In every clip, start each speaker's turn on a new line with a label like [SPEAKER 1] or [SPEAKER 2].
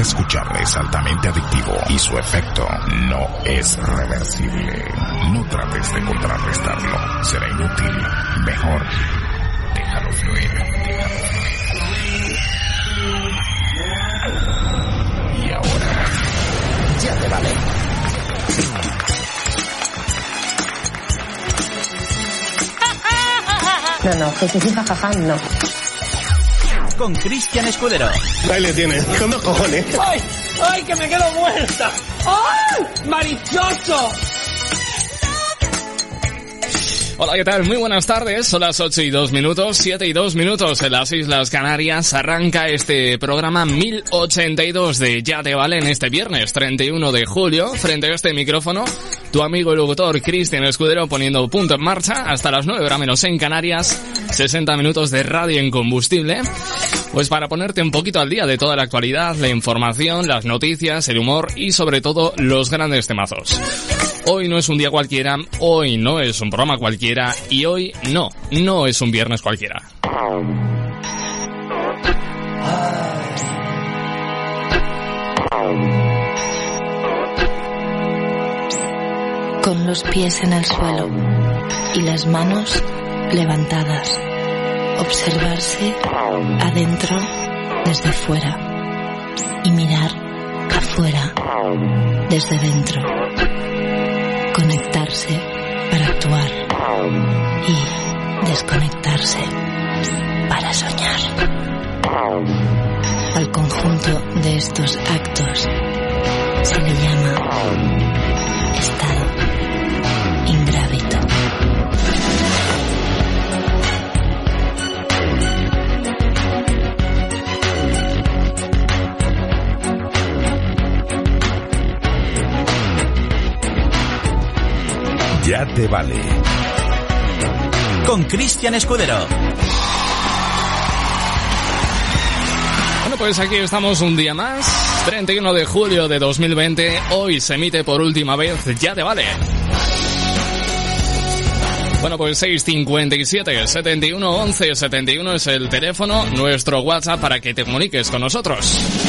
[SPEAKER 1] a escuchar es altamente adictivo y su efecto no es reversible. No trates de contrarrestarlo, será inútil. Mejor, déjalo fluir. Y ahora, ya te vale.
[SPEAKER 2] No, no, jiji, jajaja, no.
[SPEAKER 3] Con Cristian Escudero.
[SPEAKER 4] Ahí le tiene, con dos cojones.
[SPEAKER 5] ¡Ay! ¡Ay, que me quedo muerta! ¡Ay! ¡Marichocho!
[SPEAKER 6] Hola, ¿qué tal? Muy buenas tardes. Son las 8 y 2 minutos, 7 y 2 minutos en las Islas Canarias. Arranca este programa 1082 de Ya Te Vale en este viernes 31 de julio. Frente a este micrófono, tu amigo y locutor Cristian Escudero poniendo punto en marcha hasta las 9 horas menos en Canarias. 60 minutos de radio en combustible. Pues para ponerte un poquito al día de toda la actualidad, la información, las noticias, el humor y sobre todo los grandes temazos. Hoy no es un día cualquiera, hoy no es un programa cualquiera y hoy no, no es un viernes cualquiera.
[SPEAKER 7] con los pies en el suelo y las manos levantadas. Observarse adentro desde fuera y mirar afuera desde dentro. Conectarse para actuar y desconectarse para soñar. Al conjunto de estos actos se le llama estado
[SPEAKER 1] Ya te vale.
[SPEAKER 3] Con Cristian Escudero.
[SPEAKER 6] Bueno, pues aquí estamos un día más, 31 de julio de 2020. Hoy se emite por última vez Ya Te Vale. Bueno, pues 657 71 11 71 es el teléfono, nuestro WhatsApp para que te comuniques con nosotros.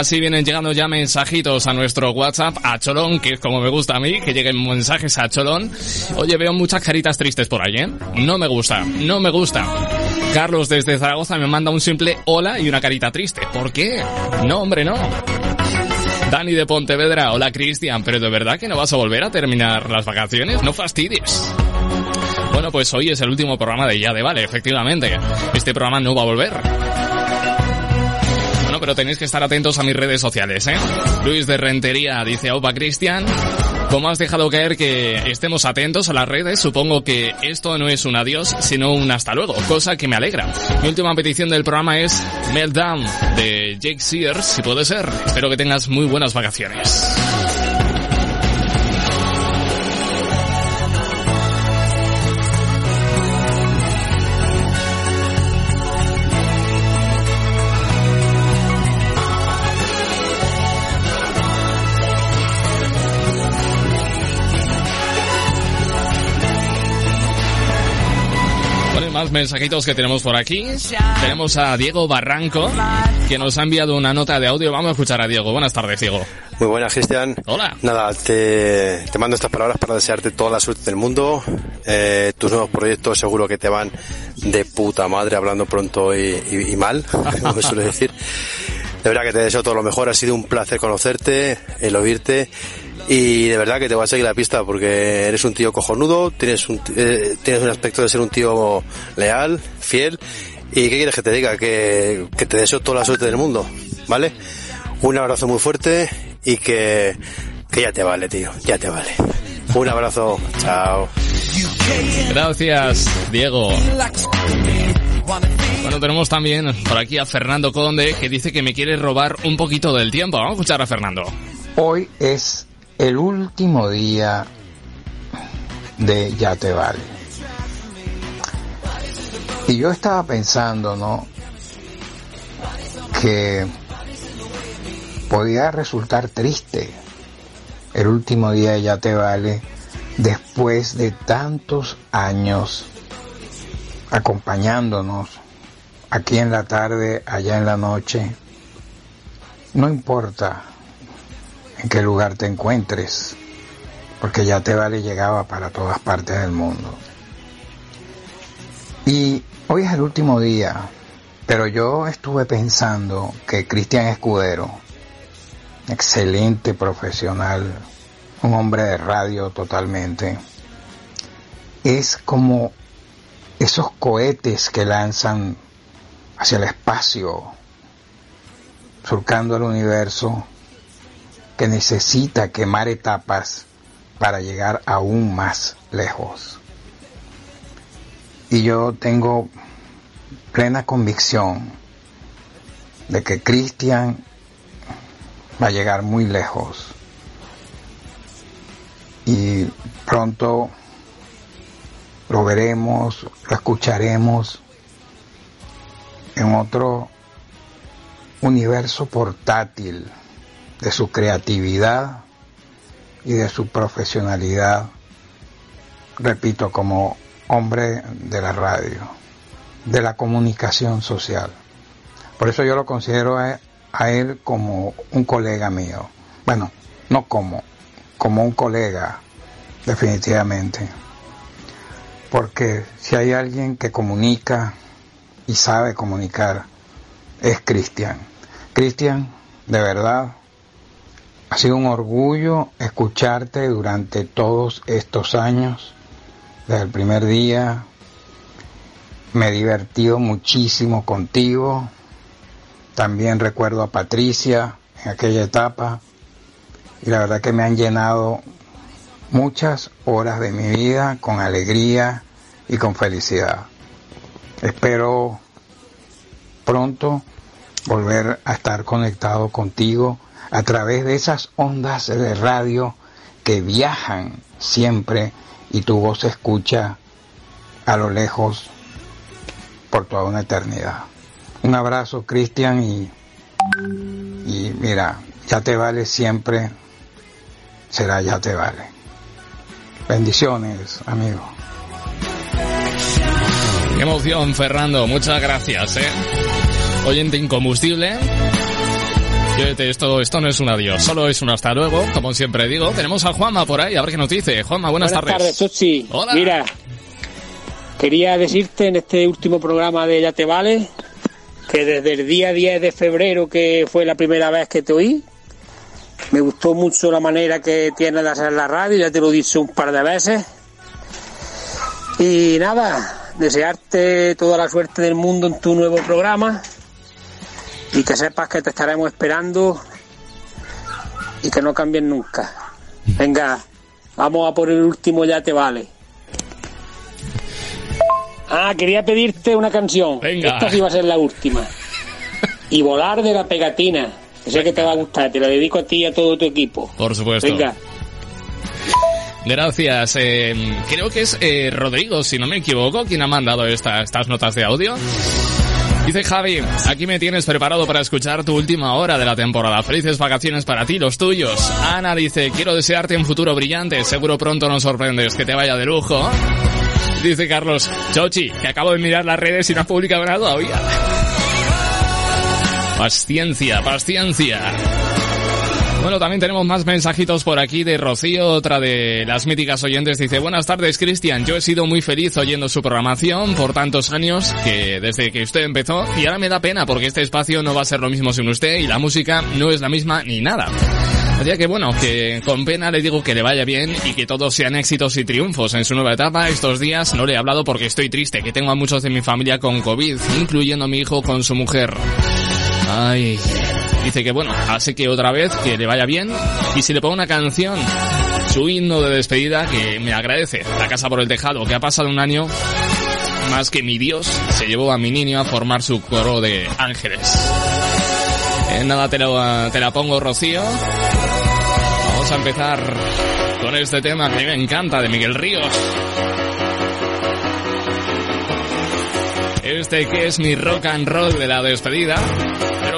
[SPEAKER 6] Así vienen llegando ya mensajitos a nuestro WhatsApp, a Cholón, que es como me gusta a mí, que lleguen mensajes a Cholón. Oye, veo muchas caritas tristes por ahí, ¿eh? No me gusta, no me gusta. Carlos desde Zaragoza me manda un simple hola y una carita triste. ¿Por qué? No, hombre, no. Dani de Pontevedra, hola Cristian, pero de verdad que no vas a volver a terminar las vacaciones, no fastidies. Bueno, pues hoy es el último programa de Ya de Vale, efectivamente. Este programa no va a volver. Pero tenéis que estar atentos a mis redes sociales, ¿eh? Luis de Rentería dice, Opa Cristian, como has dejado caer que estemos atentos a las redes, supongo que esto no es un adiós, sino un hasta luego, cosa que me alegra. Mi última petición del programa es Meltdown de Jake Sears, si puede ser. Espero que tengas muy buenas vacaciones. Más mensajitos que tenemos por aquí. Tenemos a Diego Barranco, que nos ha enviado una nota de audio. Vamos a escuchar a Diego. Buenas tardes, Diego.
[SPEAKER 4] Muy buenas, Cristian.
[SPEAKER 6] Hola.
[SPEAKER 4] Nada, te, te mando estas palabras para desearte toda la suerte del mundo. Eh, tus nuevos proyectos seguro que te van de puta madre, hablando pronto y, y, y mal, como me suele decir. De verdad que te deseo todo lo mejor. Ha sido un placer conocerte, el oírte. Y de verdad que te voy a seguir la pista porque eres un tío cojonudo, tienes un, eh, tienes un aspecto de ser un tío leal, fiel. ¿Y qué quieres que te diga? Que, que te deseo toda la suerte del mundo, ¿vale? Un abrazo muy fuerte y que, que ya te vale, tío, ya te vale. Un abrazo, chao.
[SPEAKER 6] Gracias, Diego. Bueno, tenemos también por aquí a Fernando Conde que dice que me quiere robar un poquito del tiempo. Vamos a escuchar a Fernando.
[SPEAKER 8] Hoy es el último día de Ya te vale. Y yo estaba pensando, ¿no? Que podía resultar triste el último día de Ya te vale después de tantos años acompañándonos aquí en la tarde, allá en la noche. No importa en qué lugar te encuentres, porque ya te vale llegaba para todas partes del mundo. Y hoy es el último día, pero yo estuve pensando que Cristian Escudero, excelente profesional, un hombre de radio totalmente, es como esos cohetes que lanzan hacia el espacio, surcando el universo, que necesita quemar etapas para llegar aún más lejos. Y yo tengo plena convicción de que Cristian va a llegar muy lejos. Y pronto lo veremos, lo escucharemos en otro universo portátil de su creatividad y de su profesionalidad, repito, como hombre de la radio, de la comunicación social. Por eso yo lo considero a, él como un colega mío. Bueno, no como, como un colega, definitivamente. Porque si hay alguien que comunica y sabe comunicar, es Cristian. Cristian, de verdad, ha sido un orgullo escucharte durante todos estos años, desde el primer día. Me he divertido muchísimo contigo. También recuerdo a Patricia en aquella etapa. Y la verdad que me han llenado muchas horas de mi vida con alegría y con felicidad. Espero pronto volver a estar conectado contigo a través de esas ondas de radio que viajan siempre y tu voz se escucha a lo lejos por toda una eternidad. Un abrazo, Cristian, y, mira, ya te vale siempre, será ya te vale. Bendiciones, amigo.
[SPEAKER 6] Qué emoción, Fernando. Muchas gracias, ¿eh? Oyente incombustible. Esto, esto no es un adiós, solo es un hasta luego, como siempre digo. Tenemos a Juanma por ahí, a ver qué nos dice. Juanma, buenas,
[SPEAKER 9] buenas
[SPEAKER 6] tardes.
[SPEAKER 9] tardes, Sochi.
[SPEAKER 6] Hola.
[SPEAKER 9] Mira, quería decirte en este último programa de Ya Te Vale que desde el día 10 de febrero, que fue la primera vez que te oí, me gustó mucho la manera que tienes de hacer la radio, ya te lo he dicho un par de veces. Y nada, desearte toda la suerte del mundo en tu nuevo programa y que sepas que te estaremos esperando y que no cambien nunca. Venga, vamos a por el último ya te vale. Ah, quería pedirte una canción.
[SPEAKER 6] Venga.
[SPEAKER 9] Esta sí va a ser la última. Y volar de la pegatina. Que sé que te va a gustar. Te la dedico a ti y a todo tu equipo.
[SPEAKER 6] Por supuesto.
[SPEAKER 9] Venga.
[SPEAKER 6] Gracias. Eh, creo que es eh, Rodrigo, si no me equivoco, quien ha mandado esta- estas notas de audio. Dice Javi, aquí me tienes preparado para escuchar tu última hora de la temporada. Felices vacaciones para ti, los tuyos. Ana dice, quiero desearte un futuro brillante. Seguro pronto nos sorprendes. Que te vaya de lujo. Dice Carlos, Chochi, que acabo de mirar las redes y no ha publicado nada todavía. Paciencia, paciencia. Bueno, también tenemos más mensajitos por aquí de Rocío, otra de las míticas oyentes. Dice, buenas tardes, Cristian. Yo he sido muy feliz oyendo su programación por tantos años que desde que usted empezó y ahora me da pena porque este espacio no va a ser lo mismo sin usted y la música no es la misma ni nada. Así que bueno, que con pena le digo que le vaya bien y que todos sean éxitos y triunfos en su nueva etapa. Estos días no le he hablado porque estoy triste, que tengo a muchos de mi familia con COVID, incluyendo a mi hijo con su mujer. Ay, Dice que bueno, así que otra vez que le vaya bien y si le pongo una canción, su himno de despedida que me agradece, La casa por el tejado, que ha pasado un año más que mi Dios se llevó a mi niño a formar su coro de ángeles. En nada te, te la pongo, Rocío. Vamos a empezar con este tema que me encanta de Miguel Ríos. Este que es mi rock and roll de la despedida.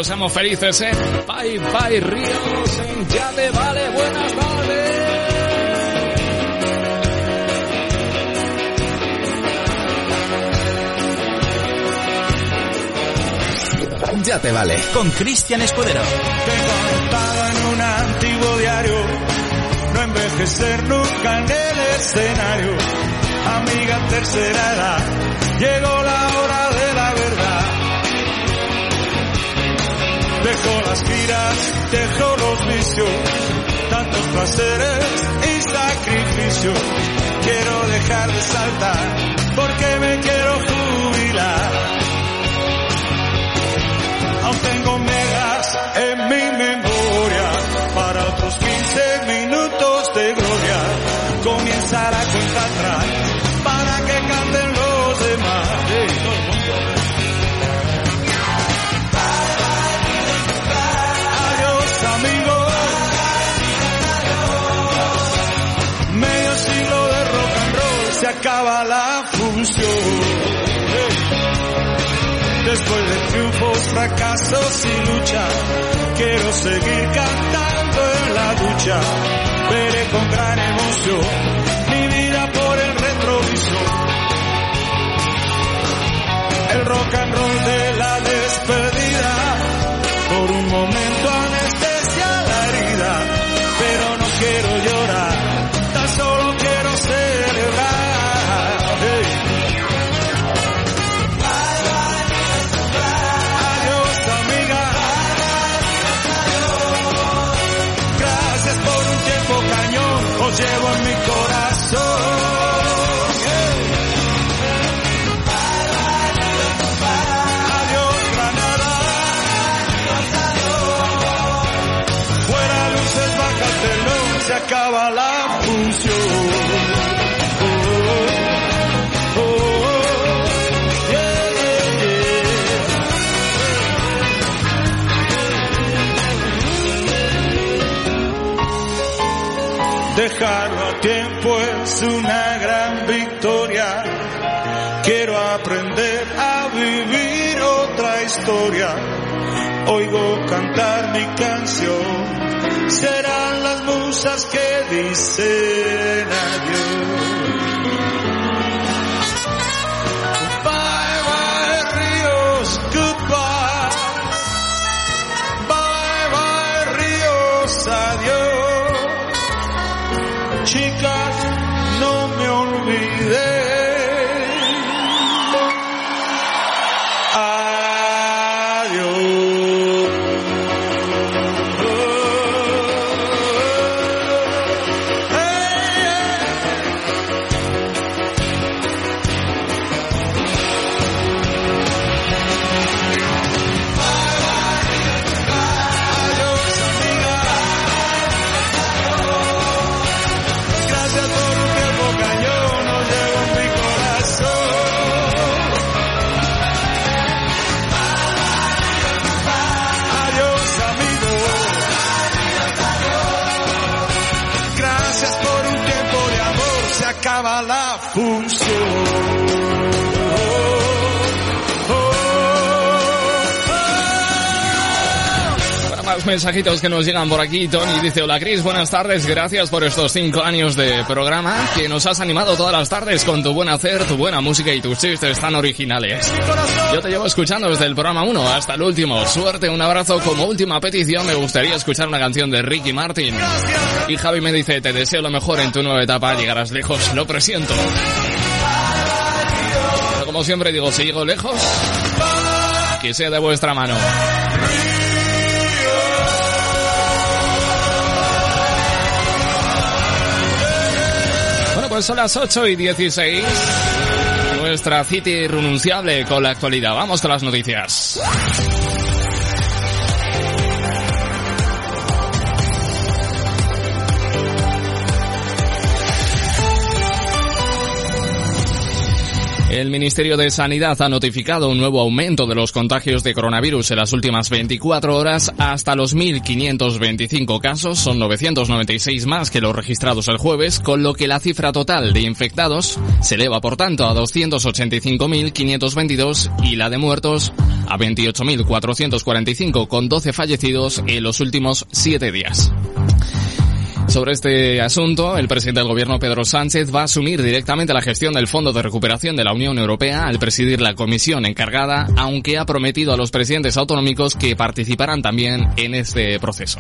[SPEAKER 6] Pero seamos felices, ¿eh? Bye, bye, Ríos. Ya te vale, buenas tardes.
[SPEAKER 3] Ya te vale. Con Cristian Escudero.
[SPEAKER 10] Tengo anotado en un antiguo diario. No envejecer nunca en el escenario. Amiga tercera edad. Llegó la hora Dejo las giras, dejo los vicios. Tantos placeres y sacrificios. Quiero dejar de saltar porque me quiero jubilar aún tengo megas en mi memoria para otros 15 minutos de gloria. Comienza la cuenta atrás fracasos y lucha, quiero seguir cantando en la ducha. Veré con gran emoción Dejarlo a tiempo es una gran victoria. Quiero aprender a vivir otra historia. Oigo cantar mi canción. Serán las musas que dicen adiós.
[SPEAKER 6] Más mensajitos que nos llegan por aquí, Tony dice, hola Cris, buenas tardes, gracias por estos cinco años de programa que nos has animado todas las tardes con tu buen hacer, tu buena música y tus chistes tan originales. Yo te llevo escuchando desde el programa 1 hasta el último. Suerte, un abrazo. Como última petición me gustaría escuchar una canción de Ricky Martin. Y Javi me dice, te deseo lo mejor en tu nueva etapa, llegarás lejos, lo presiento. Pero como siempre digo, si llego lejos, que sea de vuestra mano. Pues son las 8 y 16. Nuestra cita irrenunciable con la actualidad. Vamos con las noticias. El Ministerio de Sanidad ha notificado un nuevo aumento de los contagios de coronavirus en las últimas 24 horas hasta los 1.525 casos, son 996 más que los registrados el jueves, con lo que la cifra total de infectados se eleva por tanto a 285.522 y la de muertos a 28.445 con 12 fallecidos en los últimos 7 días. Sobre este asunto, el presidente del gobierno Pedro Sánchez va a asumir directamente la gestión del Fondo de Recuperación de la Unión Europea al presidir la comisión encargada, aunque ha prometido a los presidentes autonómicos que participarán también en este proceso.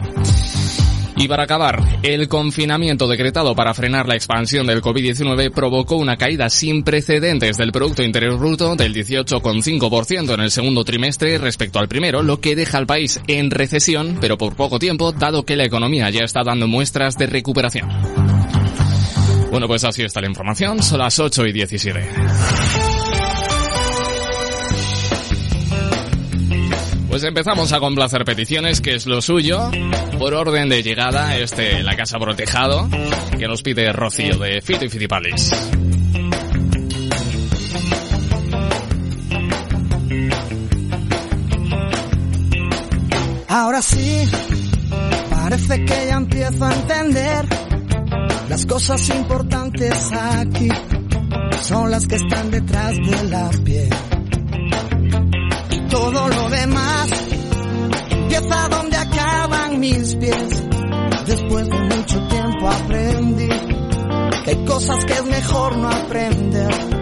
[SPEAKER 6] Y para acabar, el confinamiento decretado para frenar la expansión del COVID-19 provocó una caída sin precedentes del Producto Interior Bruto del 18,5% en el segundo trimestre respecto al primero, lo que deja al país en recesión, pero por poco tiempo, dado que la economía ya está dando muestras de recuperación. Bueno, pues así está la información, son las 8 y 17. Pues empezamos a complacer peticiones, que es lo suyo, por orden de llegada, este La Casa por el Tejado, que nos pide Rocío de Fito y Fitipaldis.
[SPEAKER 11] Ahora sí, parece que ya empiezo a entender las cosas importantes aquí son las que están detrás de la piel. Todo lo demás empieza donde acaban mis pies. Después de mucho tiempo aprendí que hay cosas que es mejor no aprender.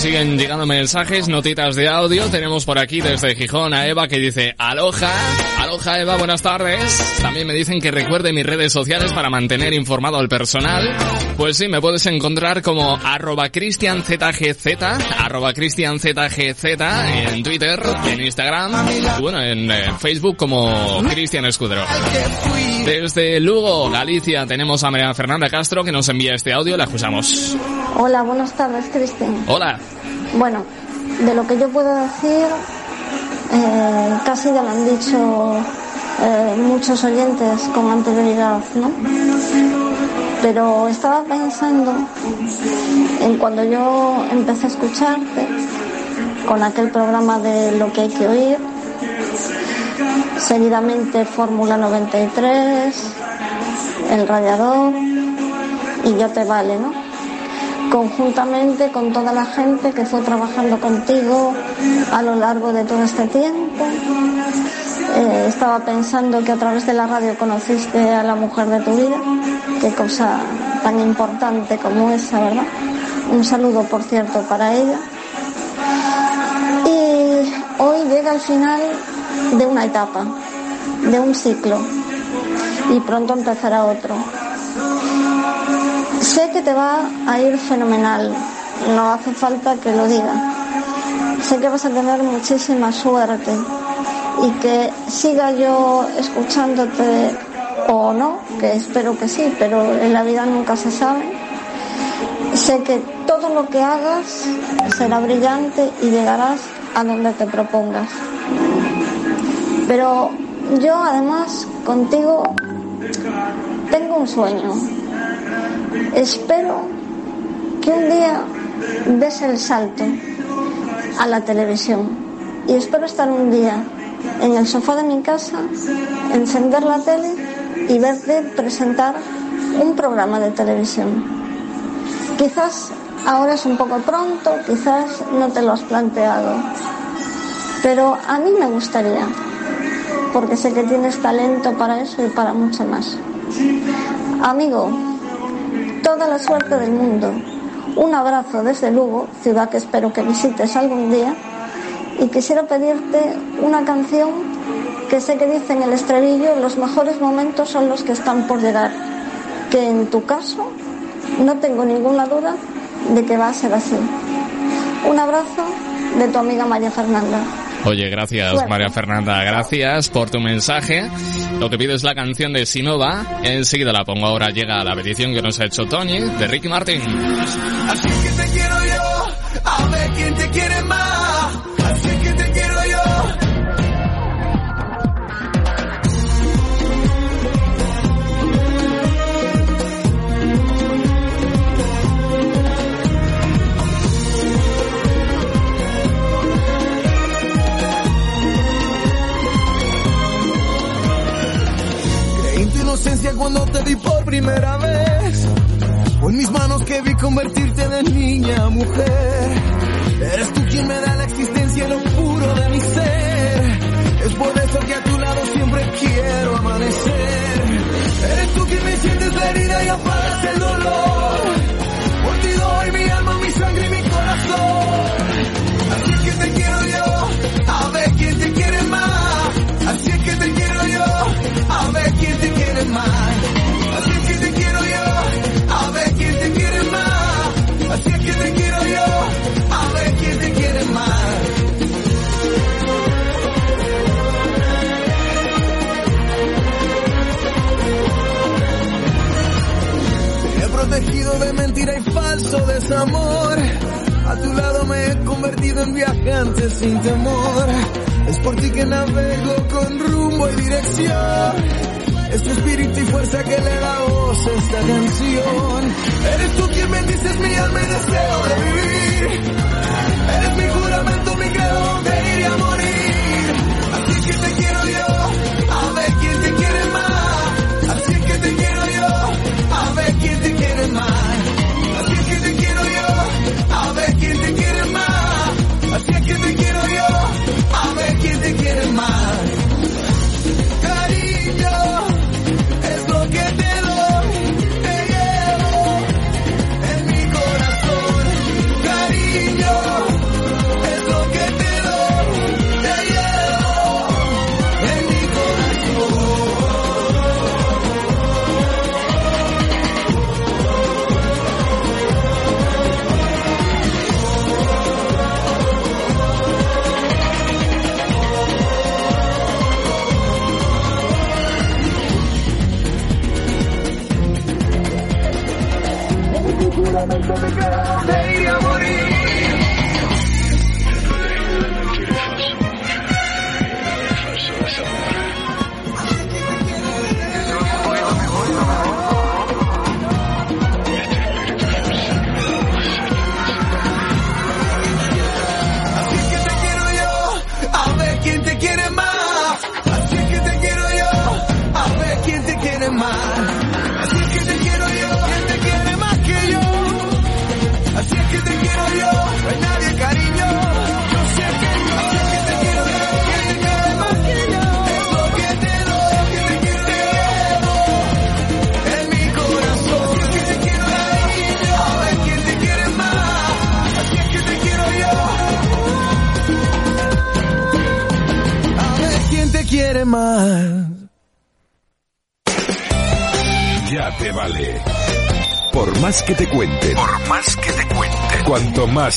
[SPEAKER 6] Siguen llegando mensajes, notitas de audio. Tenemos por aquí desde Gijón a Eva que dice Aloha. Aloha Eva, buenas tardes. También me dicen que recuerde mis redes sociales para mantener informado al personal. Pues sí, me puedes encontrar como arroba cristianzgz, arroba cristianzgz en Twitter, en Instagram, y bueno, en eh, Facebook como Cristian Escudero. Desde Lugo, Galicia, tenemos a María Fernanda Castro que nos envía este audio, la escuchamos.
[SPEAKER 12] Hola, buenas tardes, Cristian.
[SPEAKER 6] Hola.
[SPEAKER 12] Bueno, de lo que yo puedo decir, eh, casi ya lo han dicho eh, muchos oyentes con anterioridad, ¿no? Pero estaba pensando en cuando yo empecé a escucharte con aquel programa de lo que hay que oír, seguidamente Fórmula 93, El Radiador y Ya te vale, ¿no? Conjuntamente con toda la gente que fue trabajando contigo a lo largo de todo este tiempo. Eh, estaba pensando que a través de la radio conociste a la mujer de tu vida, qué cosa tan importante como esa, ¿verdad? Un saludo, por cierto, para ella. Y hoy llega el final de una etapa, de un ciclo, y pronto empezará otro. Sé que te va a ir fenomenal, no hace falta que lo diga. Sé que vas a tener muchísima suerte y que siga yo escuchándote o no, que espero que sí, pero en la vida nunca se sabe. Sé que todo lo que hagas será brillante y llegarás a donde te propongas. Pero yo además contigo tengo un sueño. Espero que un día des el salto a la televisión y espero estar un día en el sofá de mi casa, encender la tele y verte presentar un programa de televisión. Quizás ahora es un poco pronto, quizás no te lo has planteado, pero a mí me gustaría, porque sé que tienes talento para eso y para mucho más. Amigo, toda la suerte del mundo. Un abrazo desde Lugo, ciudad que espero que visites algún día y quisiera pedirte una canción que sé que dice en el estribillo los mejores momentos son los que están por llegar, que en tu caso no tengo ninguna duda de que va a ser así. Un abrazo de tu amiga María Fernanda.
[SPEAKER 6] Oye, gracias
[SPEAKER 12] Suerte.
[SPEAKER 6] María Fernanda, gracias por tu mensaje. Lo que pido es la canción de Sinova, enseguida la pongo ahora, llega la petición que nos ha hecho Tony de Ricky Martin.
[SPEAKER 13] Así que te quiero yo, a ver quién te quiere más. Cuando te vi por primera vez. Fue en mis manos que vi convertirte de niña a mujer. Eres tú quien me da la existencia y lo puro de mi ser. Es por eso que a tu lado siempre quiero amanecer. Eres tú quien me sientes la herida y apagas el dolor. Por ti doy mi alma, mi sangre y mi corazón. Así que te quiero yo, a ver desamor. A tu lado me he convertido en viajante sin temor. Es por ti que navego con rumbo y dirección. Es tu espíritu y fuerza que le da voz a esta canción. Eres tú quien bendices mi alma y deseo de vivir. Eres mi juramento, mi credo, donde iré a morir.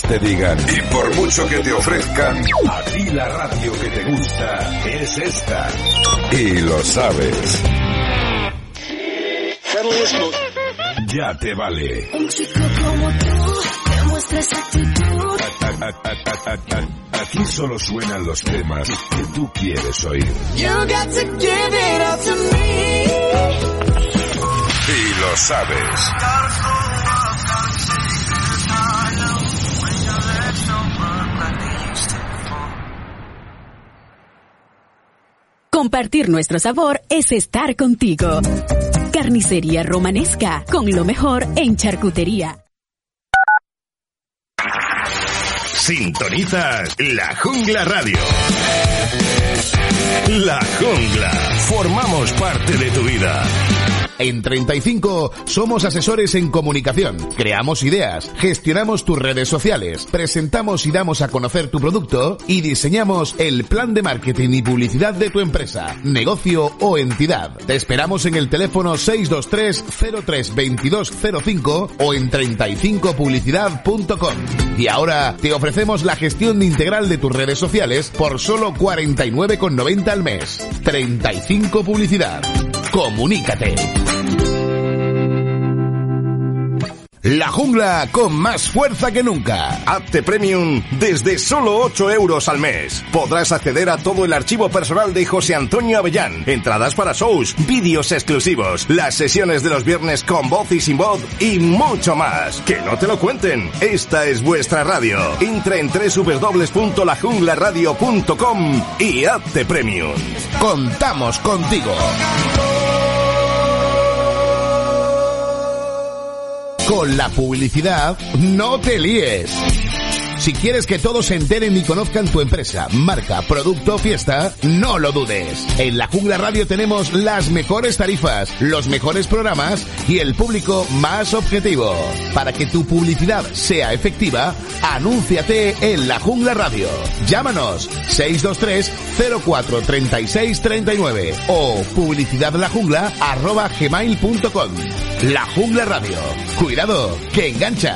[SPEAKER 1] Te digan. Y por mucho que te ofrezcan. A ti la radio que te gusta es esta. Y lo sabes. Ya te vale.
[SPEAKER 14] Un chico como tú demuestras actitud.
[SPEAKER 1] A- a- a- a- a- Aquí solo suenan los temas que tú quieres oír.
[SPEAKER 14] You got to give it up to me.
[SPEAKER 1] Y lo sabes.
[SPEAKER 15] Compartir nuestro sabor es estar contigo. Carnicería Romanesca, con lo mejor en charcutería.
[SPEAKER 16] Sintonizas La Jungla Radio. La Jungla. Formamos parte de tu vida.
[SPEAKER 17] En 35 somos asesores en comunicación. Creamos ideas, gestionamos tus redes sociales, presentamos y damos a conocer tu producto y diseñamos el plan de marketing y publicidad de tu empresa, negocio o entidad. Te esperamos en el teléfono 623 03 2205 o en 35publicidad.com. Y ahora te ofrecemos la gestión integral de tus redes sociales por solo 49,90 al mes. 35 Publicidad. Comunícate. La jungla con más fuerza que nunca.
[SPEAKER 16] Apte Premium desde solo 8 euros al mes. Podrás acceder a todo el archivo personal de José Antonio Avellán, entradas para shows, vídeos exclusivos, las sesiones de los viernes con voz y sin voz y mucho más. Que no te lo cuenten. Esta es vuestra radio. Entra en www.lajunglaradio.com y hazte Premium.
[SPEAKER 17] Contamos contigo. Con la publicidad, no te líes. Si quieres que todos se enteren y conozcan tu empresa, marca, producto o fiesta, no lo dudes. En la Jungla Radio tenemos las mejores tarifas, los mejores programas y el público más objetivo. Para que tu publicidad sea efectiva, anúnciate en la Jungla Radio. Llámanos 623 04 36 39 o publicidadlajungla arroba gmail.com. La Jungla Radio. Cuidado, que engancha.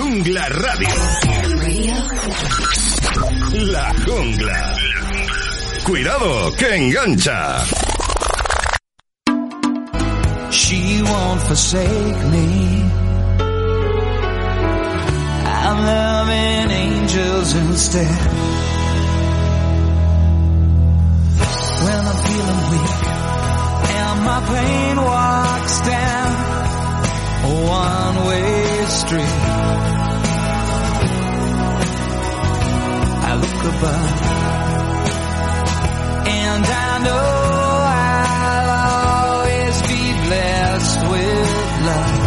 [SPEAKER 16] Jungla Radio. La Jungla. Cuidado, que engancha.
[SPEAKER 18] She won't forsake me. I'm loving angels instead. When I'm feeling weak and my pain walks down a one-way street. I look above and I know I'll always be blessed with love.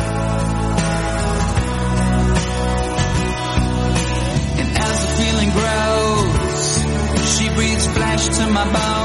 [SPEAKER 18] And as the feeling grows, she breathes flesh to my bones.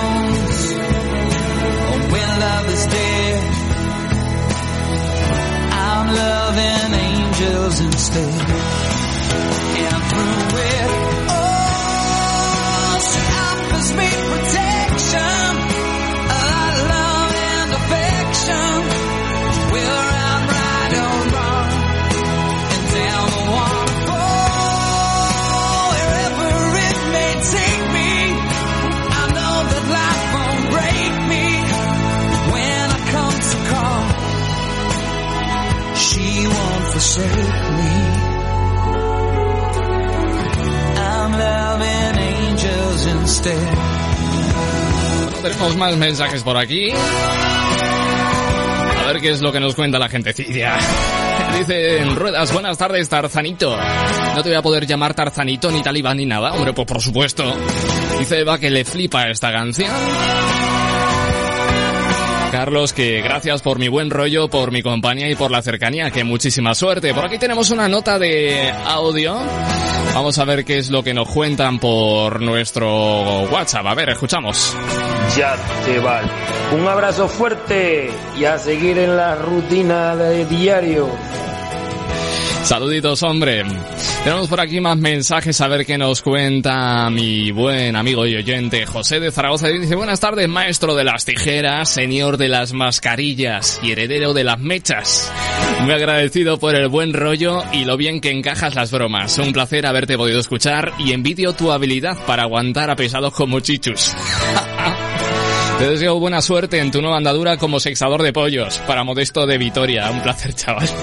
[SPEAKER 6] Tenemos más mensajes por aquí. A ver qué es lo que nos cuenta la gentecilla. Dice en ruedas, buenas tardes, Tarzanito. No te voy a poder llamar Tarzanito ni talibán ni nada. Hombre, pues por supuesto. Dice Eva que le flipa esta canción. Carlos, que gracias por mi buen rollo, por mi compañía y por la cercanía, que muchísima suerte. Por aquí tenemos una nota de audio. Vamos a ver qué es lo que nos cuentan por nuestro WhatsApp. A ver, escuchamos.
[SPEAKER 19] Ya te vale. Un abrazo fuerte y a seguir en la rutina de diario.
[SPEAKER 6] Saluditos, hombre. Tenemos por aquí más mensajes a ver qué nos cuenta mi buen amigo y oyente José de Zaragoza. Dice, buenas tardes, maestro de las tijeras, señor de las mascarillas y heredero de las mechas. Muy agradecido por el buen rollo y lo bien que encajas las bromas. Un placer haberte podido escuchar y envidio tu habilidad para aguantar a pesados como chichus. Te deseo buena suerte en tu nueva andadura como sexador de pollos para Modesto de Vitoria. Un placer, chaval.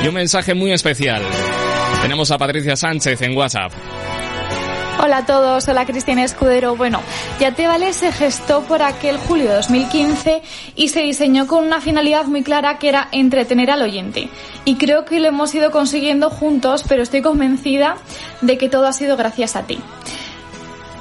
[SPEAKER 6] Y un mensaje muy especial. Tenemos a Patricia Sánchez en WhatsApp.
[SPEAKER 20] Hola a todos, hola Cristina Escudero. Bueno, Ya te vale se gestó por aquel julio de 2015 y se diseñó con una finalidad muy clara que era entretener al oyente. Y creo que lo hemos ido consiguiendo juntos, pero estoy convencida de que todo ha sido gracias a ti.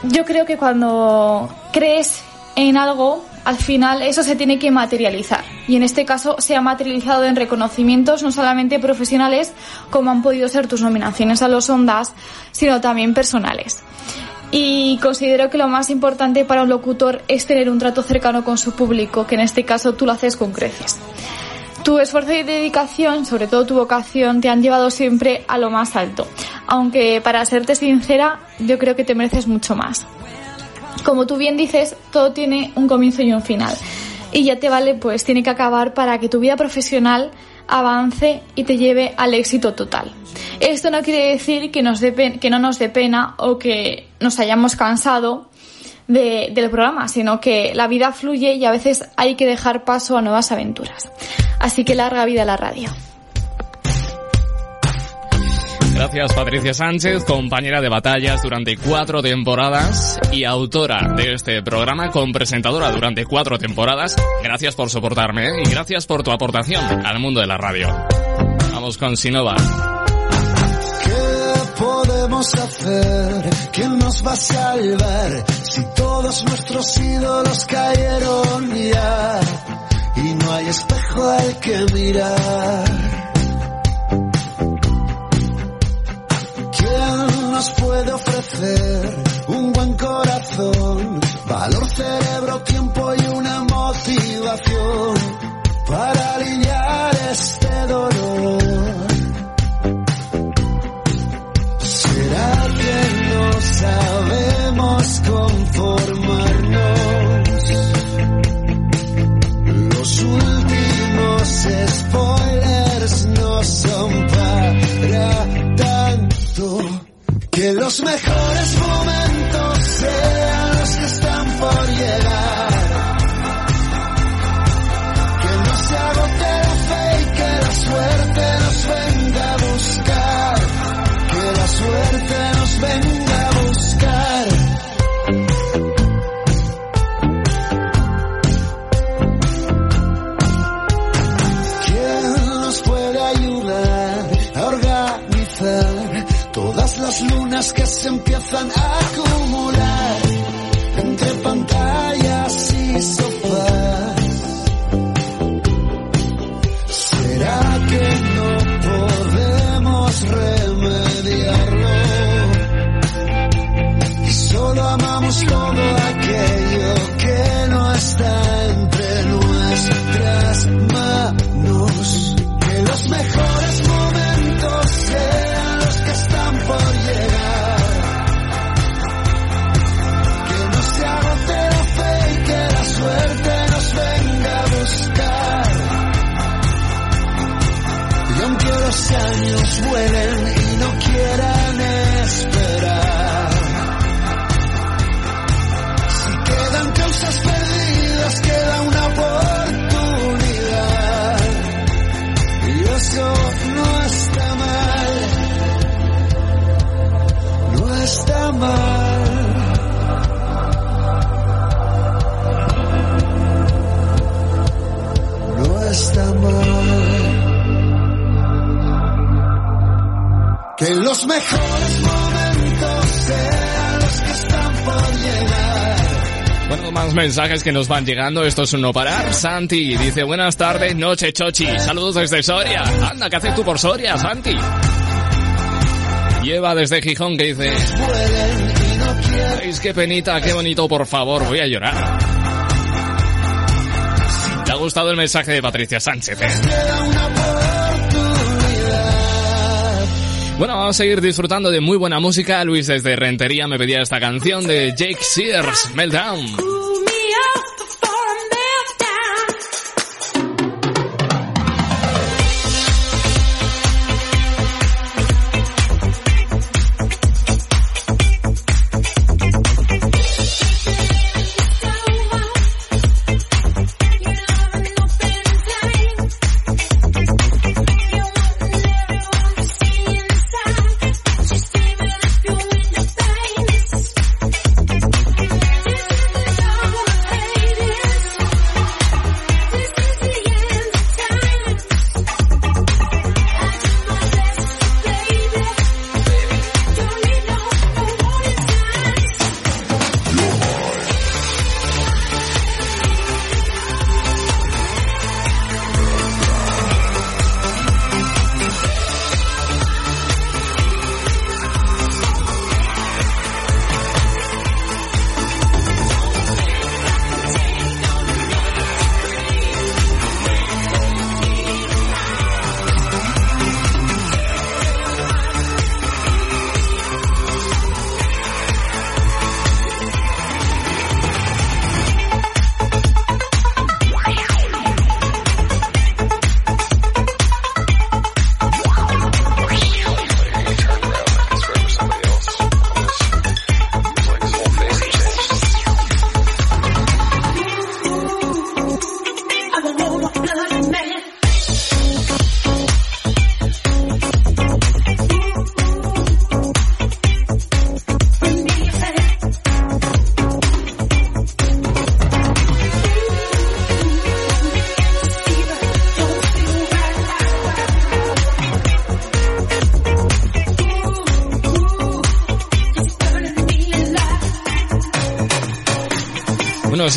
[SPEAKER 20] Yo creo que cuando crees en algo, al final eso se tiene que materializar. Y en este caso se ha materializado en reconocimientos no solamente profesionales, como han podido ser tus nominaciones a los Ondas, sino también personales. Y considero que lo más importante para un locutor es tener un trato cercano con su público, que en este caso tú lo haces con creces. Tu esfuerzo y dedicación, sobre todo tu vocación, te han llevado siempre a lo más alto. Aunque, para serte sincera, yo creo que te mereces mucho más. Como tú bien dices, todo tiene un comienzo y un final. Y ya te vale, pues tiene que acabar para que tu vida profesional avance y te lleve al éxito total. Esto no quiere decir que, que no nos dé pena o que nos hayamos cansado de- del programa, sino que la vida fluye y a veces hay que dejar paso a nuevas aventuras. Así que larga vida a la radio.
[SPEAKER 6] Gracias Patricia Sánchez, compañera de batallas durante cuatro temporadas y autora de este programa con presentadora durante cuatro temporadas. Gracias por soportarme y gracias por tu aportación al mundo de la radio. Vamos con Sinova.
[SPEAKER 11] ¿Quién nos va a salvar? Si todos nuestros ídolos cayeron ya y no hay espejo al que mirar. ¿Quién nos puede ofrecer un buen corazón, valor, cerebro, tiempo y una motivación para aliviar este dolor? Spoilers no son para tanto. Que los mejores momentos las lunas que se empiezan a acumular
[SPEAKER 6] más mensajes que nos van llegando. Esto es un no parar. Santi dice, buenas tardes, noche chochi. Saludos desde Soria. Anda, ¿qué haces tú por Soria, Santi? Lleva desde Gijón que dice. ¿veis qué penita, qué bonito, por favor, voy a llorar. ¿Te ha gustado el mensaje de Patricia Sánchez? eh? Bueno, vamos a seguir disfrutando de muy buena música. Luis desde Rentería me pedía esta canción de Jake Sears, Meltdown.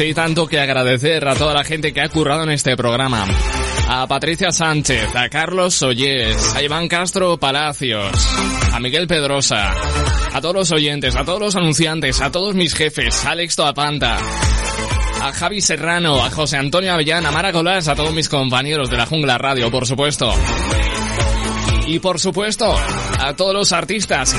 [SPEAKER 6] Sí, tanto que agradecer a toda la gente que ha currado en este programa. A Patricia Sánchez, a Carlos Sollés, a Iván Castro Palacios, a Miguel Pedrosa, a todos los oyentes, a todos los anunciantes, a todos mis jefes, a Alex Toapanta, a Javi Serrano, a José Antonio Avellán, a Mara Colás, a todos mis compañeros de la Jungla Radio, por supuesto. Y por supuesto, a todos los artistas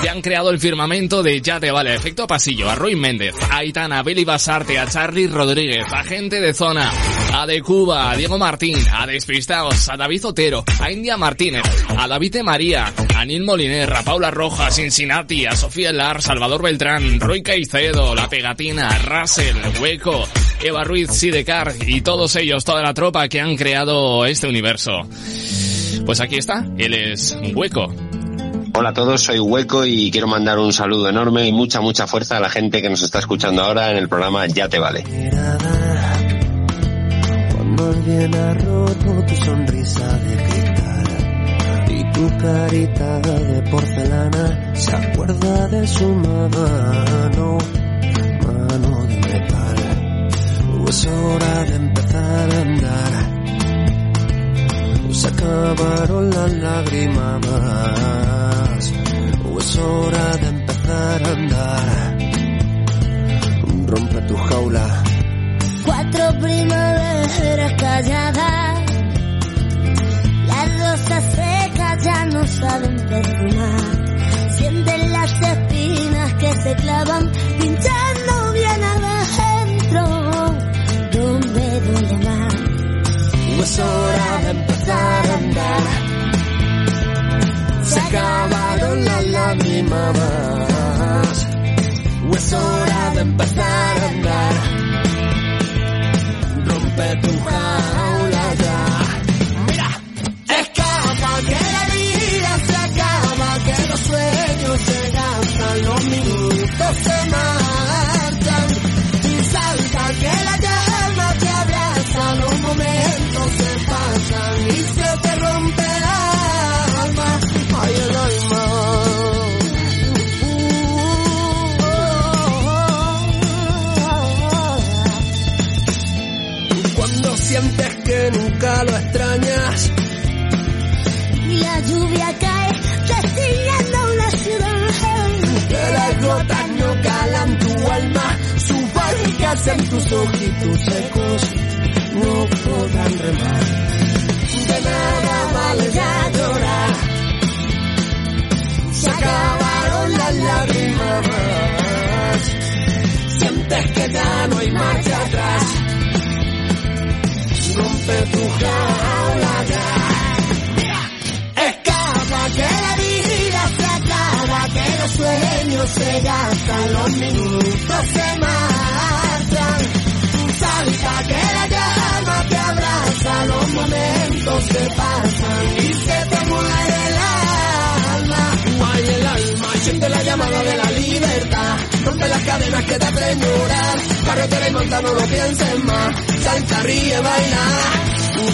[SPEAKER 6] que han creado el firmamento de Ya Te Vale, Efecto Pasillo, a Roy Méndez, a Aitana, a Beli Basarte, a Charlie Rodríguez, a Gente de Zona, a De Cuba, a Diego Martín, a Despistados, a David Otero, a India Martínez, a David María, a Nil Moliner, a Paula Roja, Cincinnati, a Sofía Lar, Salvador Beltrán, Roy Caicedo, La Pegatina, Russell, Hueco, Eva Ruiz, Sidecar y todos ellos, toda la tropa que han creado este universo. Pues aquí está, él es Hueco.
[SPEAKER 21] Hola a todos, soy Hueco y quiero mandar un saludo enorme y mucha, mucha fuerza a la gente que nos está escuchando ahora en el programa Ya Te Vale.
[SPEAKER 22] Mano, de metal. Es hora de empezar a andar. Se acabaron las lágrimas. Es hora de empezar a andar. Rompe tu jaula.
[SPEAKER 23] Cuatro primaveras calladas, las rosas secas ya no saben perfumar. Sienten las espinas que se clavan, pinchando
[SPEAKER 22] Es hora de empezar a andar. Se acabaron las lágrimas. Es hora de empezar a andar. Rompe tu jaula ya.
[SPEAKER 24] En tus ojitos secos no podrán remar. De nada vale ya llorar, se acabaron las lágrimas. Sientes que ya no hay marcha atrás, rompe tu jaula ya.
[SPEAKER 23] Escapa que la vida se acaba, que los sueños se gastan, los minutos se marchan.
[SPEAKER 24] Salta que la llama te abraza, los momentos se pasan y se te muere el alma. Guay el alma, siente la llamada de la libertad. Rompe las cadenas que te hacen llorar. Carretera y monta, no lo pienses más. Salta, ríe, baila.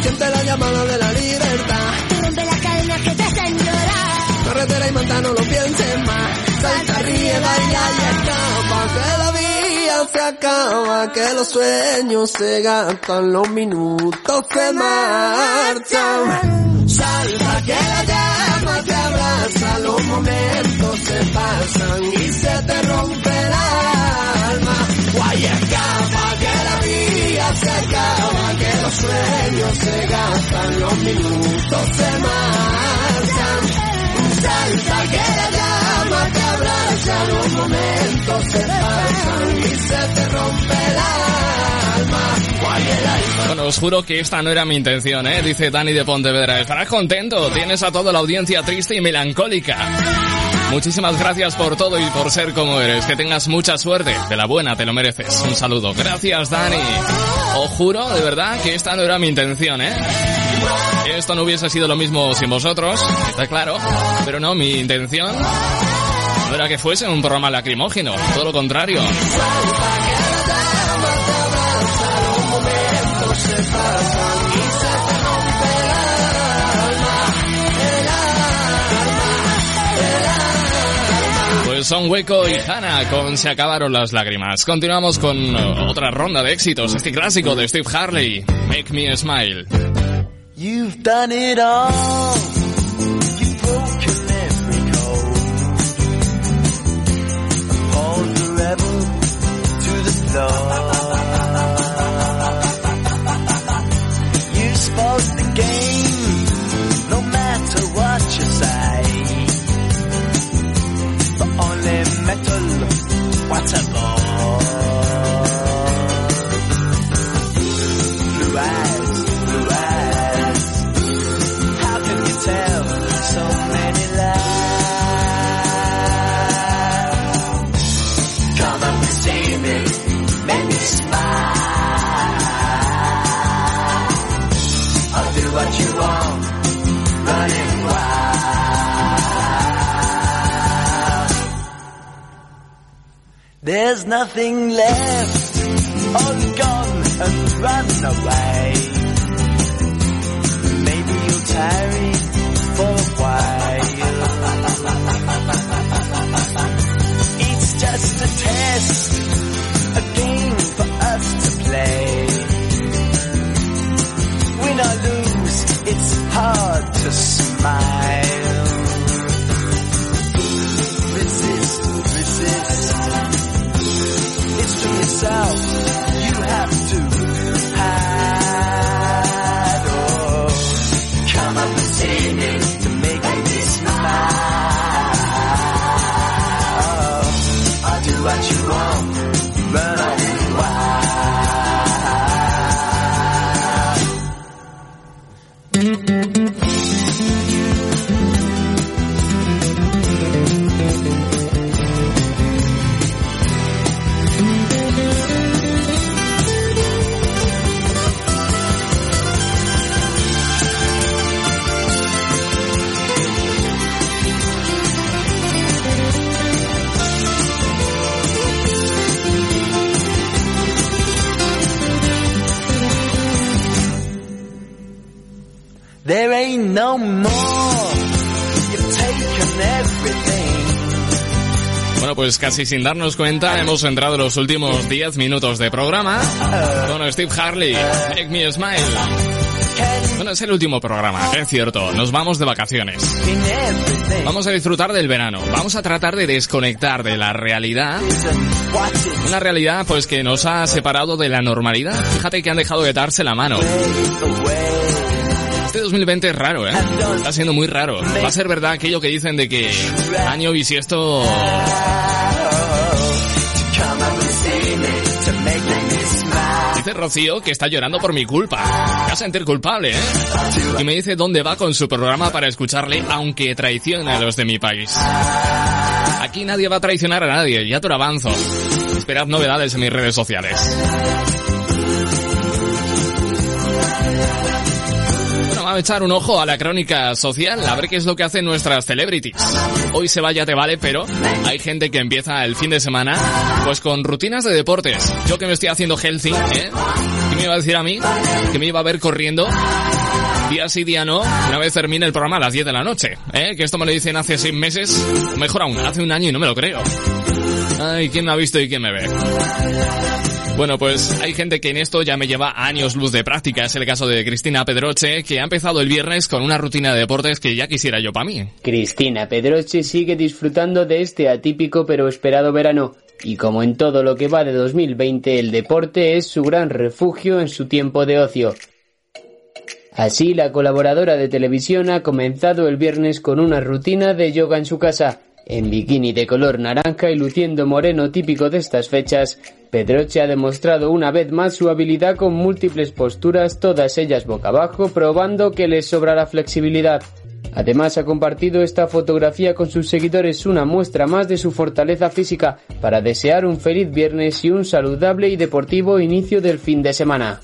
[SPEAKER 24] Siente la llamada de la libertad.
[SPEAKER 23] Rompe las cadenas que te hacen llorar.
[SPEAKER 24] Carretera y monta, no lo pienses más. Salta, ríe, baila y escapa. Que la vida se acaba, que los sueños se gastan, los minutos se marchan. Salta, que la llama te abraza, los momentos se pasan y se te rompe el alma. Guay, escapa, que la vida se acaba, que los sueños se gastan, los minutos se marchan. Salta, que la llama
[SPEAKER 6] Bueno, os juro que esta no era mi intención, ¿eh? Dice Dani de Pontevedra. Estarás contento, tienes a toda la audiencia triste y melancólica. Muchísimas gracias por todo y por ser como eres. Que tengas mucha suerte. De la buena, te lo mereces. Un saludo. Gracias, Dani. Os juro, de verdad, que esta no era mi intención, ¿eh? Esto no hubiese sido lo mismo sin vosotros, está claro. Pero no, mi intención no era que fuese un programa lacrimógeno. Todo lo contrario. Pues son Hueco y Hannah con Se acabaron las lágrimas. Continuamos con otra ronda de éxitos. Este clásico de Steve Harley, Make Me Smile.
[SPEAKER 22] You've done it all. To There's nothing left, all gone and run away. Maybe you'll tarry for a while. It's just a test,
[SPEAKER 6] Pues casi sin darnos cuenta hemos entrado en los últimos 10 minutos de programa con Steve Harley, Make Me Smile. Bueno, es el último programa, es cierto, nos vamos de vacaciones. Vamos a disfrutar del verano, vamos a tratar de desconectar de la realidad. Una realidad pues que nos ha separado de la normalidad. Fíjate que han dejado de darse la mano. Este 2020 es raro, ¿eh? Está siendo muy raro. Va a ser verdad aquello que dicen de que año bisiesto... Dice Rocío que está llorando por mi culpa. Me va a sentir culpable, ¿eh? Y me dice dónde va con su programa para escucharle, aunque traicione a los de mi país. Aquí nadie va a traicionar a nadie, ya te lo avanzo. Esperad novedades en mis redes sociales. A echar un ojo a la crónica social, a ver qué es lo que hacen nuestras celebrities. Hoy se vaya te vale, pero hay gente que empieza el fin de semana pues con rutinas de deportes. Yo que me estoy haciendo healthy, ¿eh? ¿Qué me iba a decir a mí? Que me iba a ver corriendo día sí, día no, una vez termine el programa a las 10 de la noche, ¿eh? Que esto me lo dicen hace seis meses, o mejor aún, hace un año y no me lo creo. Ay, ¿quién me ha visto y quién me ve? Bueno, pues hay gente que en esto ya me lleva años luz de práctica. Es el caso de Cristina Pedroche, que ha empezado el viernes con una rutina de deportes que ya quisiera yo para mí.
[SPEAKER 25] Cristina Pedroche sigue disfrutando de este atípico pero esperado verano. Y como en todo lo que va de 2020, el deporte es su gran refugio en su tiempo de ocio. Así, la colaboradora de televisión ha comenzado el viernes con una rutina de yoga en su casa. En bikini de color naranja y luciendo moreno típico de estas fechas, Pedroche ha demostrado una vez más su habilidad con múltiples posturas, todas ellas boca abajo, probando que le sobra la flexibilidad. Además ha compartido esta fotografía con sus seguidores una muestra más de su fortaleza física para desear un feliz viernes y un saludable y deportivo inicio del fin de semana.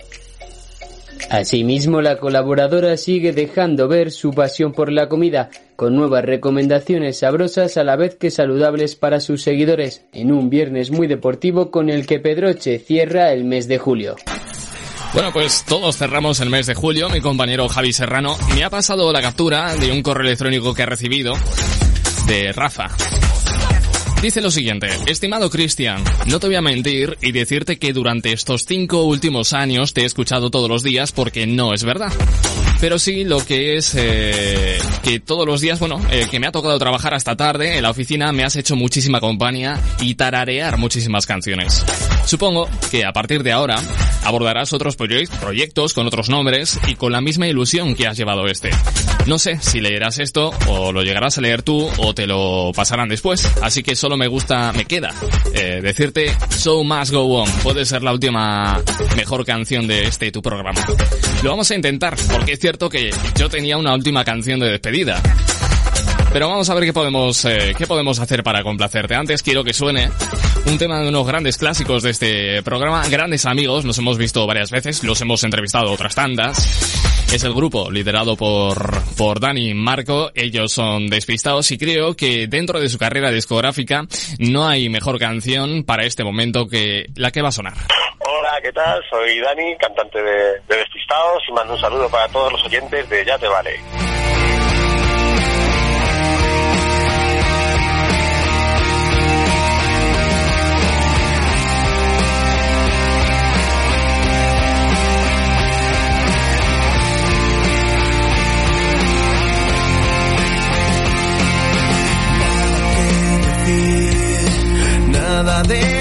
[SPEAKER 25] Asimismo, la colaboradora sigue dejando ver su pasión por la comida, con nuevas recomendaciones sabrosas a la vez que saludables para sus seguidores, en un viernes muy deportivo con el que Pedroche cierra el mes de julio.
[SPEAKER 6] Bueno, pues todos cerramos el mes de julio. Mi compañero Javi Serrano me ha pasado la captura de un correo electrónico que ha recibido de Rafa. Dice lo siguiente, estimado Cristian, no te voy a mentir y decirte que durante estos cinco últimos años te he escuchado todos los días porque no es verdad. Pero sí lo que es eh, que todos los días, bueno, eh, que me ha tocado trabajar hasta tarde en la oficina, me has hecho muchísima compañía y tararear muchísimas canciones. Supongo que a partir de ahora abordarás otros proye- proyectos con otros nombres y con la misma ilusión que has llevado este. No sé si leerás esto o lo llegarás a leer tú o te lo pasarán después, así que solo me gusta, me queda eh, decirte So Must Go On. Puede ser la última mejor canción de este tu programa. Lo vamos a intentar, porque es cierto que yo tenía una última canción de despedida. Pero vamos a ver qué podemos, eh, qué podemos hacer para complacerte. Antes quiero que suene un tema de unos grandes clásicos de este programa, grandes amigos, nos hemos visto varias veces, los hemos entrevistado otras tandas. Es el grupo liderado por, por Dani y Marco, ellos son despistados y creo que dentro de su carrera discográfica no hay mejor canción para este momento que la que va a sonar.
[SPEAKER 21] ¿Qué tal? Soy Dani, cantante de, de y mando un saludo para todos los oyentes de Ya Te Vale.
[SPEAKER 22] nada de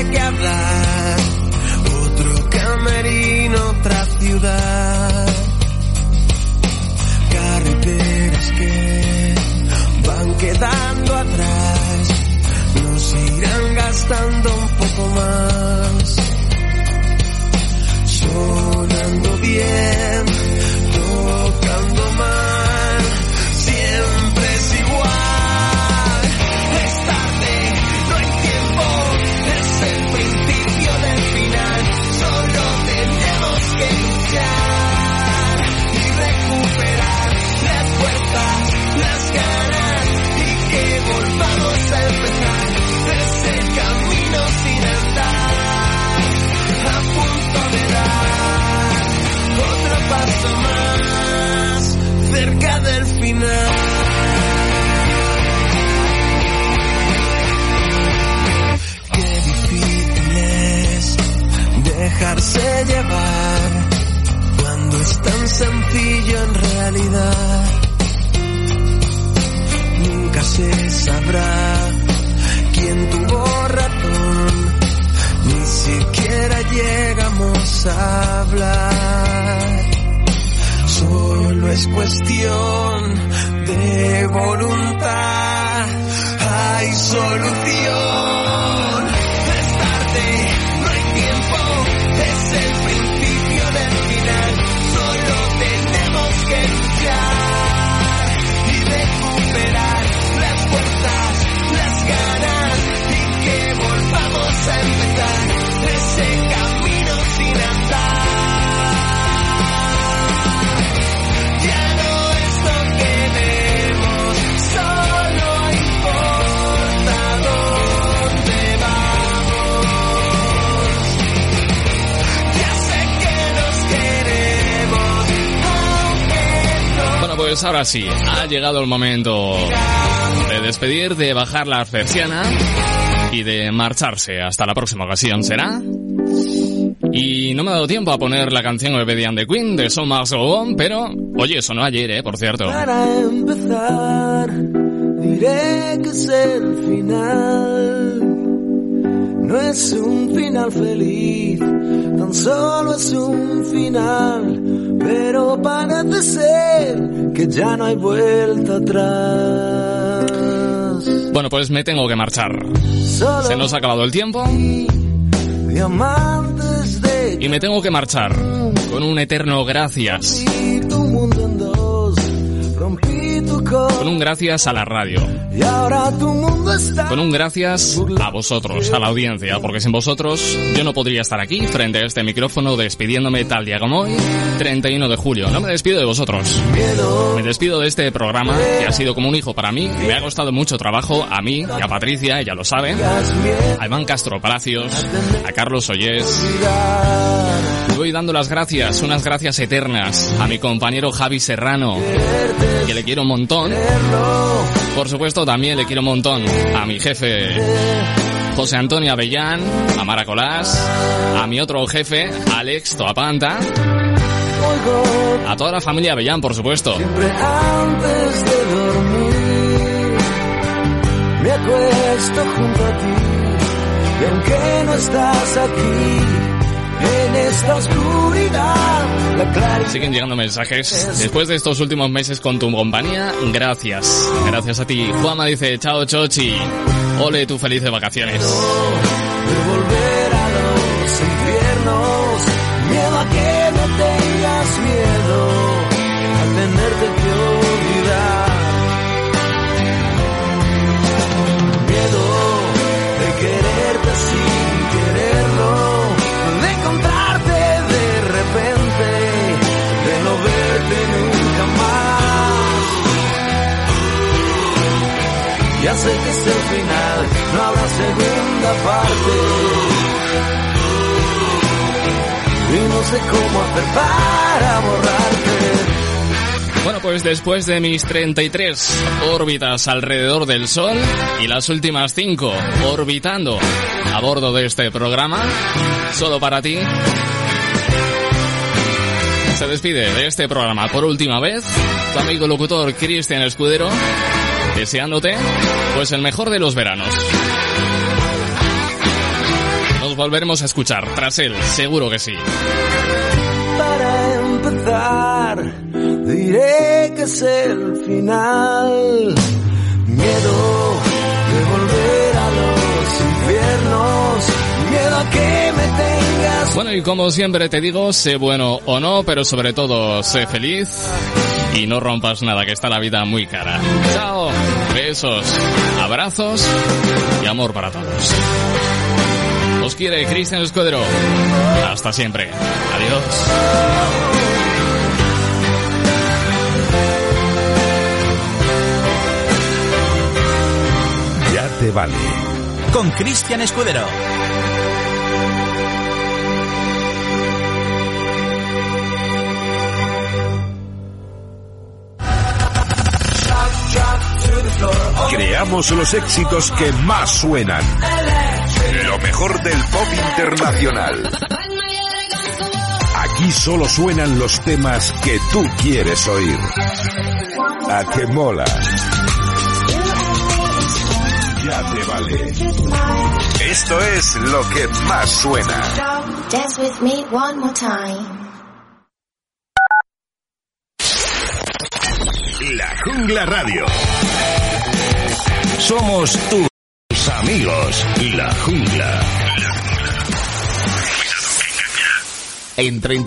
[SPEAKER 22] Carreteras que van quedando atrás. Nos irán gastando un poco más. Sonando bien, tocando mal. cerca del final. Qué difícil es dejarse llevar cuando es tan sencillo en realidad. Nunca se sabrá quién tuvo ratón, ni siquiera llegamos a
[SPEAKER 13] hablar. Solo es cuestión de voluntad. Hay solución.
[SPEAKER 6] Pues ahora sí, ha llegado el momento de despedir, de bajar la persiana y de marcharse. Hasta la próxima ocasión será. Y no me ha dado tiempo a poner la canción Obedian de Queen de So On, pero oye, sonó ayer, eh, por cierto.
[SPEAKER 13] Para empezar, diré que es el final. No es un final feliz, tan solo es un final. Pero parece ser que ya no hay vuelta atrás.
[SPEAKER 6] Bueno, pues me tengo que marchar. Se nos ha acabado el tiempo y me tengo que marchar con un eterno gracias. Con un gracias a la radio.
[SPEAKER 13] Y ahora tu mundo está
[SPEAKER 6] Con un gracias a vosotros, a la audiencia, porque sin vosotros yo no podría estar aquí frente a este micrófono despidiéndome tal día como hoy, 31 de julio. No me despido de vosotros. Me despido de este programa que ha sido como un hijo para mí. Me ha costado mucho trabajo a mí y a Patricia, ella lo sabe. A Iván Castro Palacios, a Carlos Ollés. Voy dando las gracias, unas gracias eternas a mi compañero Javi Serrano, que le quiero un montón. Por supuesto, también le quiero un montón a mi jefe José Antonio Avellán, a Mara Colás, a mi otro jefe, Alex Toapanta, a toda la familia Avellán, por supuesto.
[SPEAKER 13] Me acuesto junto a ti. Esta oscuridad, la claridad.
[SPEAKER 6] Siguen llegando mensajes. Después de estos últimos meses con tu compañía, gracias. Gracias a ti. Juama dice, chao Chochi. Ole tu vacaciones.
[SPEAKER 13] de volver a los infiernos. Miedo a que no tengas miedo a tenerte Ya sé que es el final, no habrá segunda parte. Y no sé cómo hacer para borrarte.
[SPEAKER 6] Bueno, pues después de mis 33 órbitas alrededor del Sol y las últimas 5 orbitando a bordo de este programa, solo para ti, se despide de este programa por última vez tu amigo locutor Cristian Escudero, deseándote pues el mejor de los veranos. Nos volveremos a escuchar tras él, seguro que sí.
[SPEAKER 13] Para empezar, diré que es el final. Miedo de volver a los infiernos. Miedo a que me tengas.
[SPEAKER 6] Bueno, y como siempre te digo, sé bueno o no, pero sobre todo sé feliz y no rompas nada, que está la vida muy cara. Chao, besos, abrazos y amor para todos. Os quiere Cristian Escudero. Hasta siempre. Adiós.
[SPEAKER 17] Ya te vale.
[SPEAKER 3] Con Cristian Escudero.
[SPEAKER 16] Creamos los éxitos que más suenan. Lo mejor del pop internacional. Aquí solo suenan los temas que tú quieres oír. A que mola. Ya te vale. Esto es lo que más suena.
[SPEAKER 26] Dance with me one more time.
[SPEAKER 16] La Jungla Radio. Somos tus amigos. La Jungla.
[SPEAKER 17] En 30